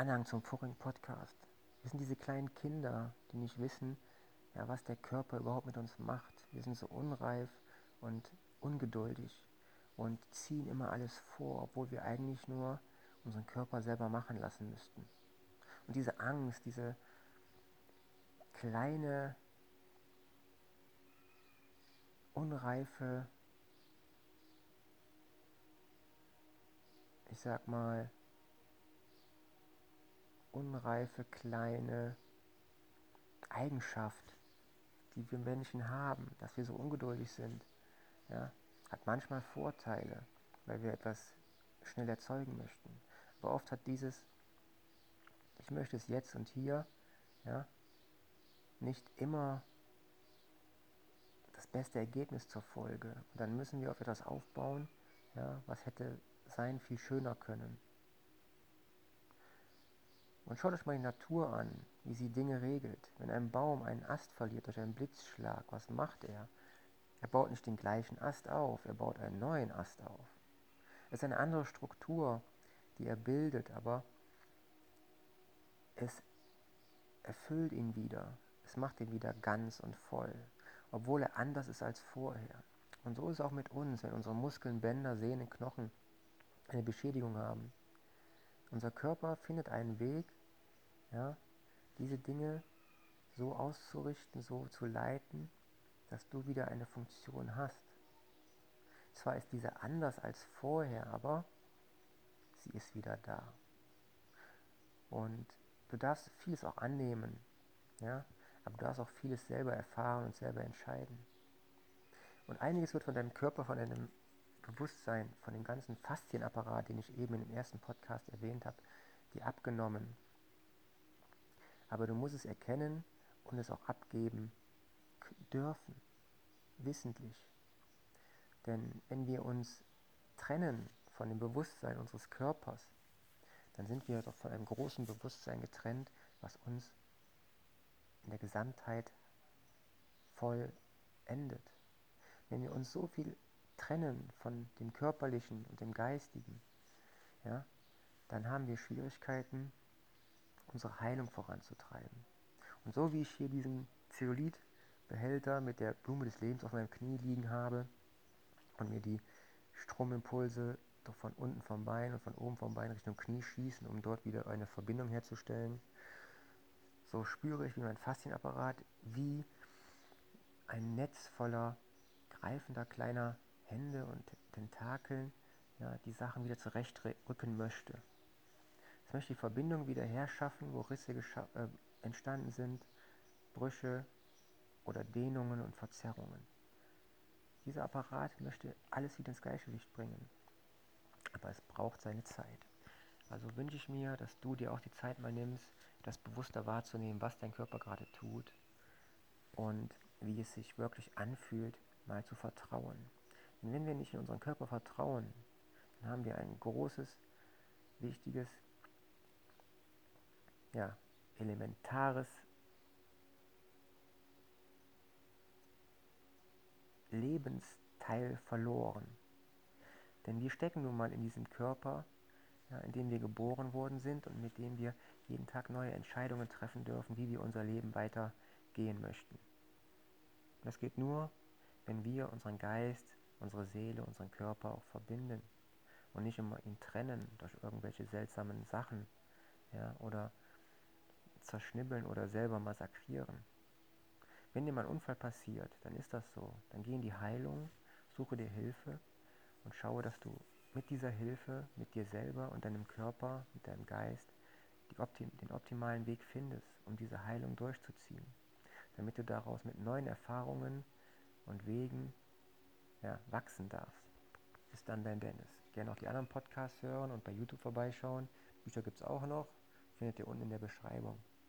Anhang zum vorigen Podcast. Wir sind diese kleinen Kinder, die nicht wissen, ja, was der Körper überhaupt mit uns macht. Wir sind so unreif und ungeduldig und ziehen immer alles vor, obwohl wir eigentlich nur unseren Körper selber machen lassen müssten. Und diese Angst, diese kleine, unreife, ich sag mal, unreife kleine Eigenschaft, die wir Menschen haben, dass wir so ungeduldig sind, ja, hat manchmal Vorteile, weil wir etwas schnell erzeugen möchten. Aber oft hat dieses, ich möchte es jetzt und hier, ja, nicht immer das beste Ergebnis zur Folge. Und dann müssen wir auf etwas aufbauen, ja, was hätte sein viel schöner können. Und schaut euch mal die Natur an, wie sie Dinge regelt. Wenn ein Baum einen Ast verliert durch einen Blitzschlag, was macht er? Er baut nicht den gleichen Ast auf, er baut einen neuen Ast auf. Es ist eine andere Struktur, die er bildet, aber es erfüllt ihn wieder. Es macht ihn wieder ganz und voll, obwohl er anders ist als vorher. Und so ist es auch mit uns, wenn unsere Muskeln, Bänder, Sehnen, Knochen eine Beschädigung haben. Unser Körper findet einen Weg, ja, diese Dinge so auszurichten, so zu leiten, dass du wieder eine Funktion hast. Zwar ist diese anders als vorher, aber sie ist wieder da. Und du darfst vieles auch annehmen, ja, aber du darfst auch vieles selber erfahren und selber entscheiden. Und einiges wird von deinem Körper, von deinem Bewusstsein, von dem ganzen Faszienapparat, den ich eben dem ersten Podcast erwähnt habe, dir abgenommen. Aber du musst es erkennen und es auch abgeben dürfen, wissentlich. Denn wenn wir uns trennen von dem Bewusstsein unseres Körpers, dann sind wir doch von einem großen Bewusstsein getrennt, was uns in der Gesamtheit voll endet. Wenn wir uns so viel trennen von dem Körperlichen und dem Geistigen, ja, dann haben wir Schwierigkeiten, unsere Heilung voranzutreiben. Und so wie ich hier diesen Zeolithbehälter mit der Blume des Lebens auf meinem Knie liegen habe und mir die Stromimpulse doch von unten vom Bein und von oben vom Bein Richtung Knie schießen, um dort wieder eine Verbindung herzustellen, so spüre ich, wie mein Faszienapparat wie ein Netz voller greifender kleiner Hände und Tentakeln ja, die Sachen wieder zurechtrücken möchte. Es möchte die Verbindung wieder herschaffen, wo Risse äh, entstanden sind, Brüche oder Dehnungen und Verzerrungen. Dieser Apparat möchte alles wieder ins Gleichgewicht bringen, aber es braucht seine Zeit. Also wünsche ich mir, dass du dir auch die Zeit mal nimmst, das bewusster wahrzunehmen, was dein Körper gerade tut und wie es sich wirklich anfühlt, mal zu vertrauen. Und wenn wir nicht in unseren Körper vertrauen, dann haben wir ein großes, wichtiges, ja, elementares Lebensteil verloren. Denn wir stecken nun mal in diesem Körper, ja, in dem wir geboren worden sind und mit dem wir jeden Tag neue Entscheidungen treffen dürfen, wie wir unser Leben weitergehen möchten. das geht nur, wenn wir unseren Geist unsere Seele, unseren Körper auch verbinden und nicht immer ihn trennen durch irgendwelche seltsamen Sachen ja, oder zerschnibbeln oder selber massakrieren. Wenn dir mal ein Unfall passiert, dann ist das so. Dann geh in die Heilung, suche dir Hilfe und schaue, dass du mit dieser Hilfe, mit dir selber und deinem Körper, mit deinem Geist, Optim den optimalen Weg findest, um diese Heilung durchzuziehen. Damit du daraus mit neuen Erfahrungen und Wegen ja, wachsen darfst. Bis dann, dein Dennis. Gerne auch die anderen Podcasts hören und bei YouTube vorbeischauen. Bücher gibt es auch noch. Findet ihr unten in der Beschreibung.